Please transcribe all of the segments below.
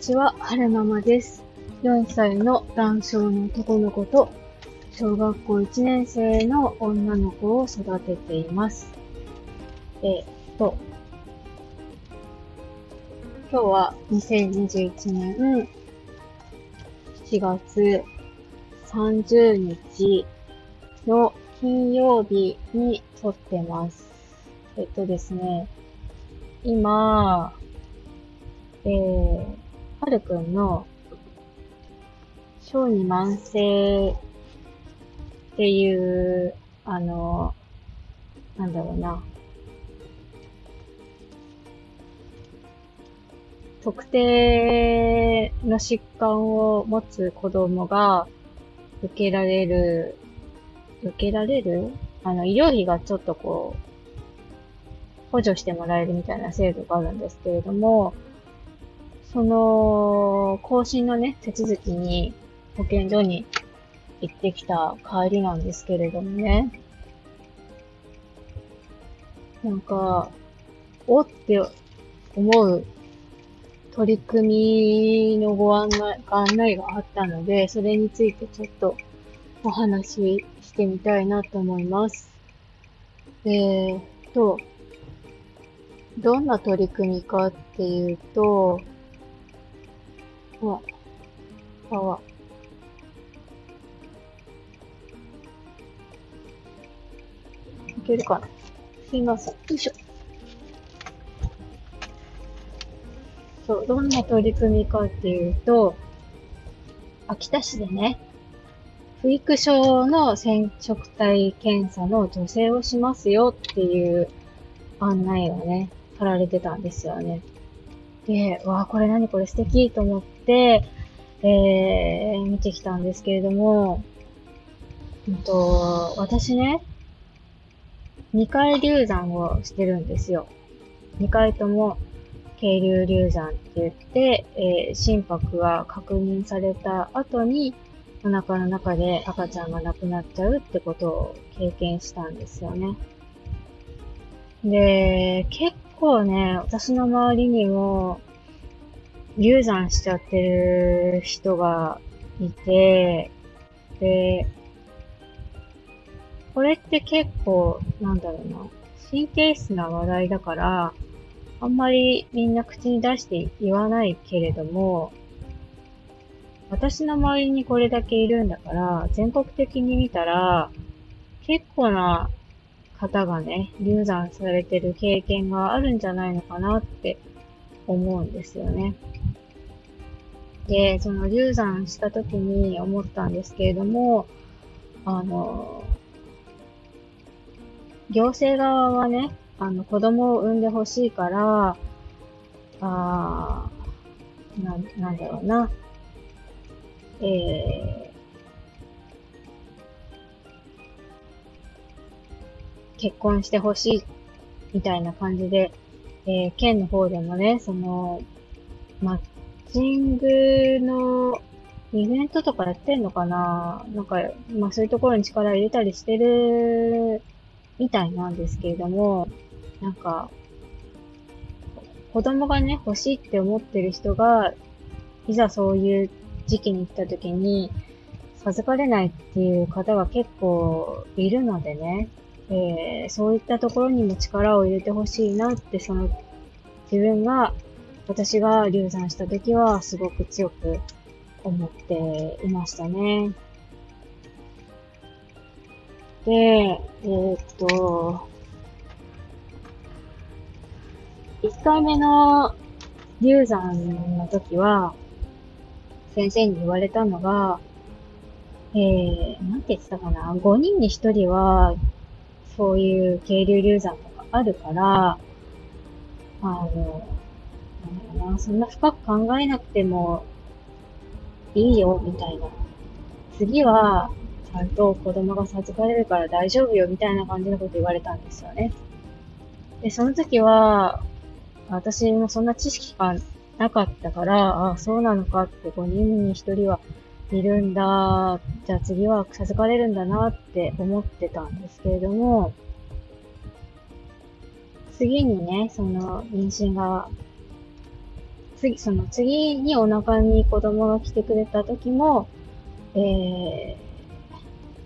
ちは、はるままです。4歳の男性の男の子と、小学校1年生の女の子を育てています。えっと、今日は2021年7月30日の金曜日に撮ってます。えっとですね、今、えー、はるくんの、小児慢性っていう、あの、なんだろうな。特定の疾患を持つ子供が受けられる、受けられる？あの、医療費がちょっとこう、補助してもらえるみたいな制度があるんですけれども、その、更新のね、手続きに保健所に行ってきた帰りなんですけれどもね。なんか、おって思う取り組みのご案内案内があったので、それについてちょっとお話ししてみたいなと思います。えーと、どんな取り組みかっていうと、わ、あわ。いけるかなすいません。よいしょ。そう、どんな取り組みかっていうと、秋田市でね、不育症の染色体検査の助成をしますよっていう案内がね、貼られてたんですよね。で、わあ、これ何これ素敵と思って、えー、見てきたんですけれども、うんと、私ね、2回流産をしてるんですよ。2回とも、渓流流産って言って、えー、心拍が確認された後に、お腹の中で赤ちゃんが亡くなっちゃうってことを経験したんですよね。で、結構ね、私の周りにも、流産しちゃってる人がいて、で、これって結構、なんだろうな、神経質な話題だから、あんまりみんな口に出して言わないけれども、私の周りにこれだけいるんだから、全国的に見たら、結構な方がね、流産されてる経験があるんじゃないのかなって思うんですよね。で、その流産した時に思ったんですけれども、あの、行政側はね、あの、子供を産んでほしいから、あな、なんだろうな、えー、結婚してほしい、みたいな感じで、えー、県の方でもね、その、マッチングのイベントとかやってんのかな？なんか、まあそういうところに力を入れたりしてるみたいなんですけれども、なんか、子供がね、欲しいって思ってる人が、いざそういう時期に来た時に、授かれないっていう方が結構いるのでね、えー、そういったところにも力を入れてほしいなって、その自分が、私が流産した時はすごく強く思っていましたね。で、えー、っと、1回目の流産の時は、先生に言われたのが、えー、なんて言ってたかな、5人に1人はそういう渓流流産とかあるから、あの、なんだろうな、そんな深く考えなくてもいいよ、みたいな。次は、ちゃんと子供が授かれるから大丈夫よ、みたいな感じのこと言われたんですよね。で、その時は、私もそんな知識がなかったから、あ、そうなのかって5人に1人はいるんだ、じゃあ次は授かれるんだなって思ってたんですけれども、次にね、その妊娠が次、その次にお腹に子供が来てくれた時も、えー、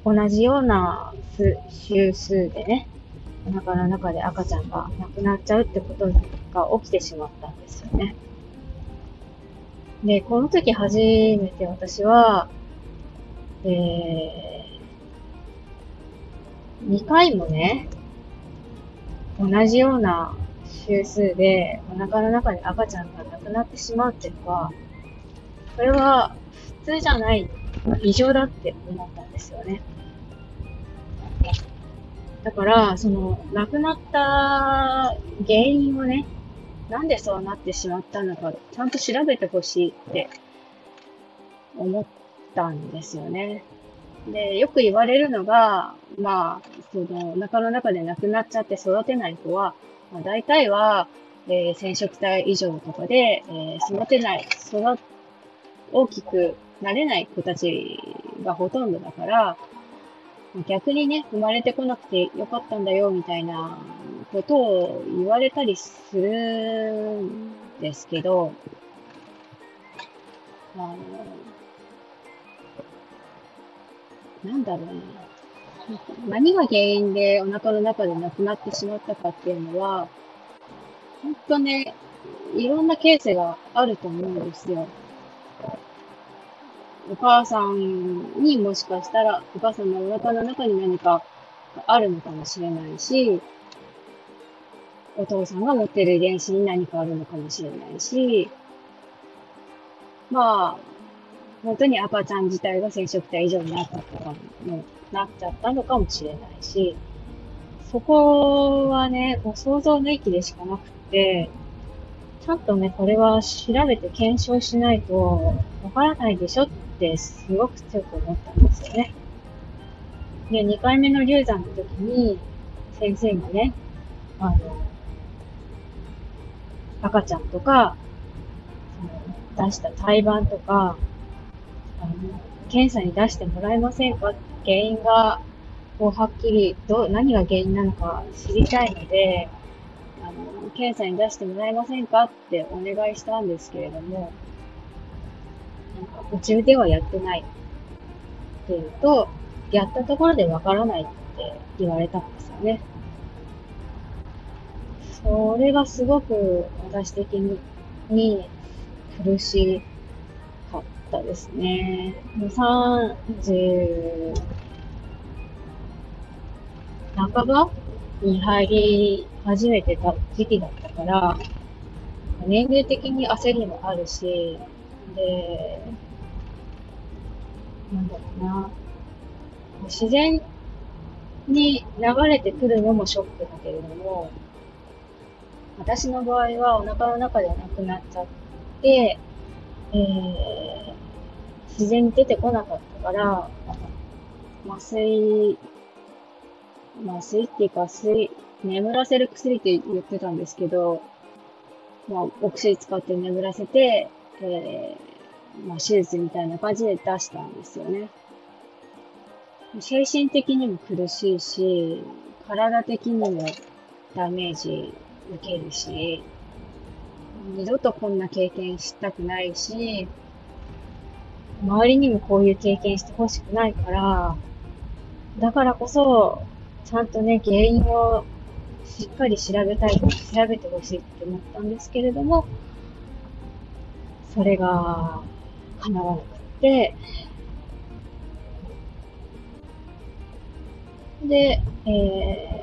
同じような周数でね、お腹の中で赤ちゃんが亡くなっちゃうってことが起きてしまったんですよね。で、この時初めて私は、えー、2回もね、同じような周数でお腹の中で赤ちゃんが亡くなってしまうっていうのは、これは普通じゃない、異常だって思ったんですよね。だから、その、亡くなった原因をね、なんでそうなってしまったのか、ちゃんと調べてほしいって思ったんですよね。で、よく言われるのが、まあ、その、お腹の中で亡くなっちゃって育てない子は、まあ、大体は、えー、染色体異常とかで、えー、育てない、育、大きくなれない子たちがほとんどだから、逆にね、生まれてこなくてよかったんだよ、みたいなことを言われたりするんですけど、あの、なんだろうね。何が原因でお腹の中で亡くなってしまったかっていうのは、ほんとね、いろんなケースがあると思うんですよ。お母さんにもしかしたら、お母さんのお腹の中に何かあるのかもしれないし、お父さんが持ってる遺伝子に何かあるのかもしれないし、まあ、本当に赤ちゃん自体が染色体異常になったとかも、なっちゃったのかもしれないし、そこはね、もう想像の域でしかなくて、ちゃんとね、これは調べて検証しないとわからないでしょってすごく強く思ったんですよね。で、2回目の流産の時に、先生がね、あの、赤ちゃんとか、その出した胎盤とか、あの、検査に出してもらえませんか原因が、こう、はっきり、どう、何が原因なのか知りたいので、あの、検査に出してもらえませんかってお願いしたんですけれども、なんか、途中ではやってないっていうと、やったところでわからないって言われたんですよね。それがすごく私的に苦しかったですね。30半ばに入り始めてた時期だったから、年齢的に焦りもあるし、で、なんだろうな。自然に流れてくるのもショックだけれども、私の場合はお腹の中ではなくなっちゃって、えー、自然に出てこなかったから、麻酔、麻酔っていうか、水、眠らせる薬って言ってたんですけど、まあ、お薬使って眠らせて、えー、まあ、手術みたいな感じで出したんですよね。精神的にも苦しいし、体的にもダメージ受けるし、二度とこんな経験したくないし、周りにもこういう経験してほしくないから、だからこそ、ちゃんとね、原因をしっかり調べたい、調べてほしいって思ったんですけれども、それが叶わなくて、で、え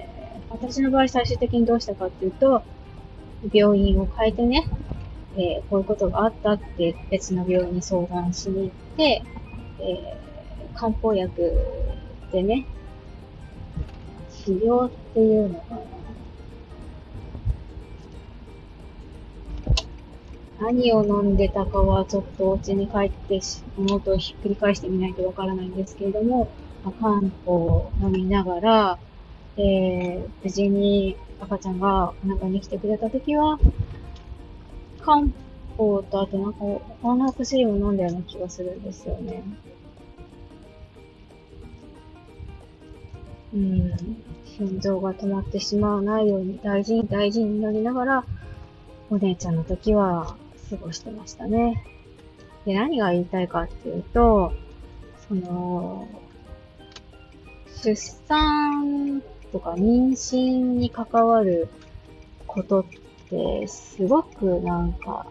ー私の場合最終的にどうしたかっていうと、病院を変えてね、えー、こういうことがあったって別の病院に相談しに行って、えー、漢方薬でね、治療っていうのかな。何を飲んでたかはちょっとお家に帰ってノートをひっくり返してみないとわからないんですけれども、まあ漢方を飲みながら、えー、無事に赤ちゃんがお腹に来てくれたときは、漢方とあとなんか他の薬を飲んだような気がするんですよね。うん、心臓が止まってしまわないように大事に大事になりながら、お姉ちゃんの時は過ごしてましたね。で、何が言いたいかっていうと、その、出産とか妊娠に関わることっ、すごくなんか、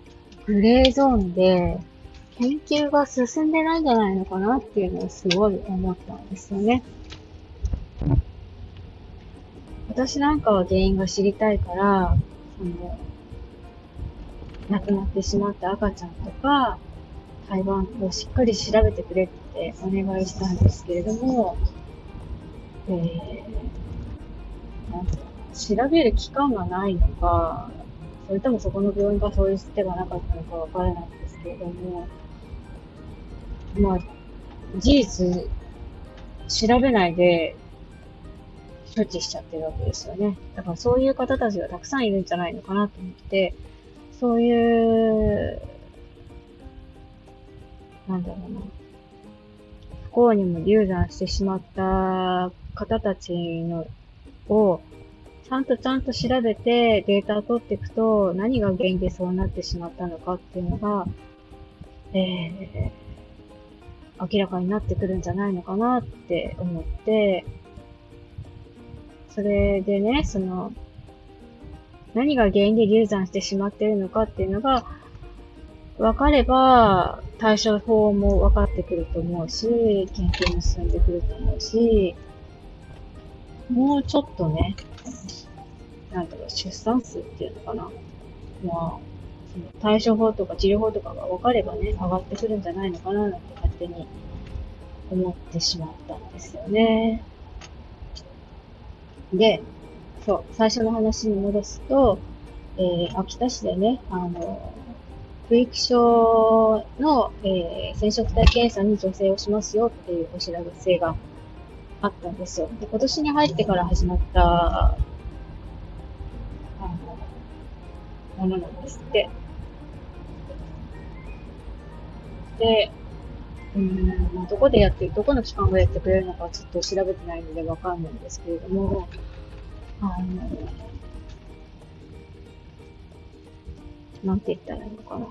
グレーゾーンで、研究が進んでないんじゃないのかなっていうのをすごい思ったんですよね。私なんかは原因が知りたいから、その、亡くなってしまった赤ちゃんとか、台湾をしっかり調べてくれってお願いしたんですけれども、えー、なん調べる期間がないのか、それともそこの病院がそういう手がなかったのかわからないんですけれども、まあ、事実、調べないで処置しちゃってるわけですよね。だからそういう方たちがたくさんいるんじゃないのかなと思って、そういうなんだろうな、不幸にも流産してしまった方たちのを、ちゃんとちゃんと調べてデータを取っていくと、何が原因でそうなってしまったのかっていうのが、えー、明らかになってくるんじゃないのかなって思って、それでね、その、何が原因で流産してしまってるのかっていうのが、分かれば、対処法も分かってくると思うし、研究も進んでくると思うし、もうちょっとね、なんだろう、出産数っていうのかな。まあ、その対処法とか治療法とかが分かればね、上がってくるんじゃないのかななんて勝手に思ってしまったんですよね。で、そう、最初の話に戻すと、えー、秋田市でね、あの、不育症の、えー、染色体検査に助成をしますよっていうお知らせがあったんですよ。で今年に入ってから始まったあのものなんですって。で、うん、どこでやってる、どこの機関がやってくれるのかちょっと調べてないのでわかんないんですけれども、あの、なんて言ったらいいのかな。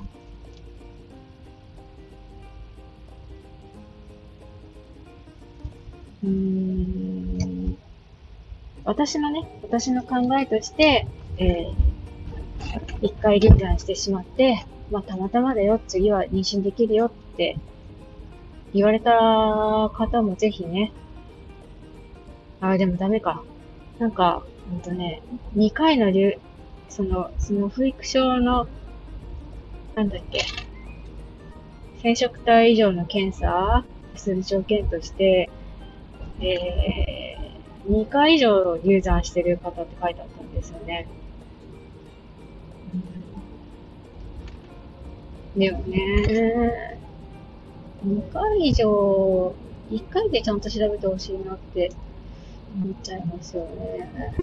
うーん。私のね、私の考えとして、えー、一回流産してしまって、まあ、たまたまだよ、次は妊娠できるよって言われた方もぜひね、あ、でもダメか。なんか、ほんとね、2回の流、その、その不育症のなんだっけ、染色体以上の検査する条件として、えー、2回以上流産してる方って書いてあったんですよね。でもね、2回以上、1回でちゃんと調べてほしいなって思っちゃいますよね。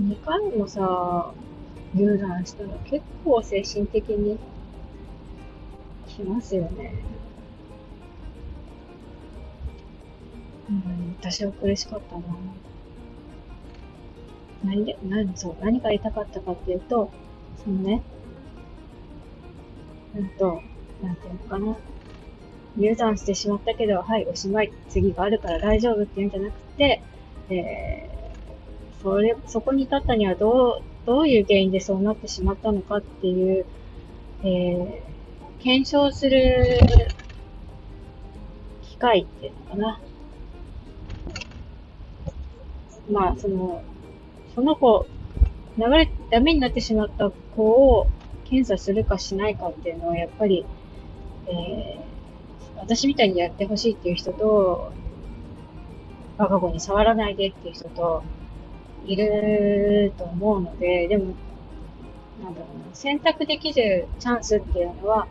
2回もさ、流産したら結構精神的にしますよね。うん、私は苦しかったな。何で、何、そう、何が言いたかったかっていうと、そのね、うんと、なんていうのかな。入山してしまったけど、はい、おしまい、次があるから大丈夫っていうんじゃなくて、えー、それ、そこに至ったにはどう、どういう原因でそうなってしまったのかっていう、えー、検証する機会っていうのかな。まあ、その、その子、流れ、ダメになってしまった子を検査するかしないかっていうのは、やっぱり、えー、私みたいにやってほしいっていう人と、我が子に触らないでっていう人と、いると思うので、でも、なんだろうな、選択できるチャンスっていうのは、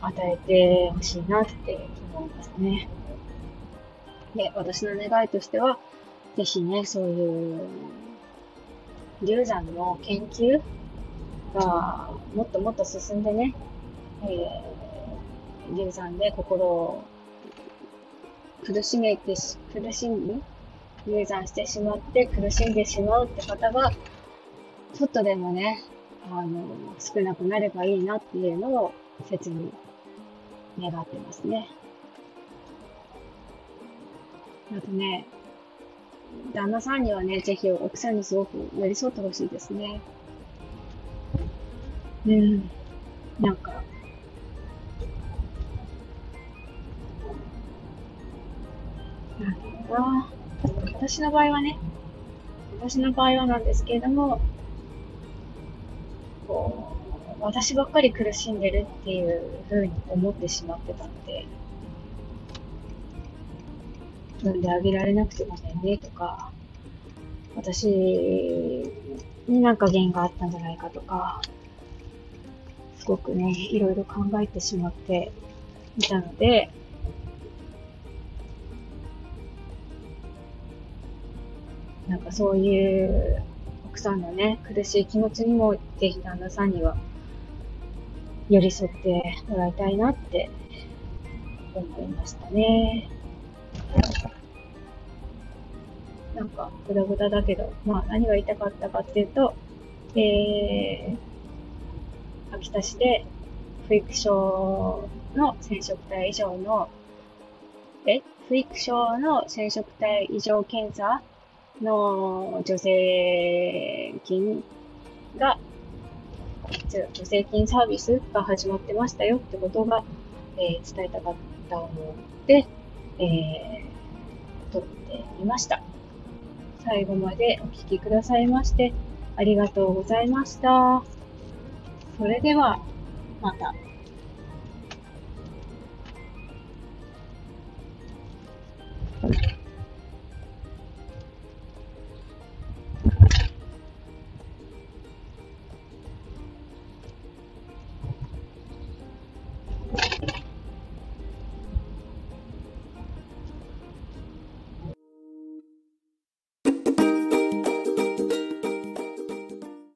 与えてほしいなって思いますね。で、私の願いとしては、ぜひね、そういう、流産の研究がもっともっと進んでね、えー、流産で心を苦しめてし、苦しみ、流産してしまって苦しんでしまうって方が、ちょっとでもね、あの、少なくなればいいなっていうのを切に願ってますね。あとね、旦那さんにはね、ぜひ奥さんにすごく寄り添ってほしいですね。うん。なんか、なんだろうな。私の場合はね、私の場合はなんですけれども、こう、私ばっかり苦しんでるっていうふうに思ってしまってたので、産んであげられなくてごめんねとか、私になんか原因があったんじゃないかとか、すごくね、いろいろ考えてしまっていたので、なんかそういう奥さんのね、苦しい気持ちにも、ぜひ旦那さんには寄り添ってもらいたいなって思いましたね。なんか、ぐだぐだだけど、まあ何が言いたかったかっていうと、えー、秋田市で不育症の染色体異常の、え？不育症の染色体異常検査の助成金が、助成金サービスが始まってましたよってことが、えー、伝えたかったので、えー、撮ってみました。最後までお聴きくださいまして、ありがとうございました。それでは、また。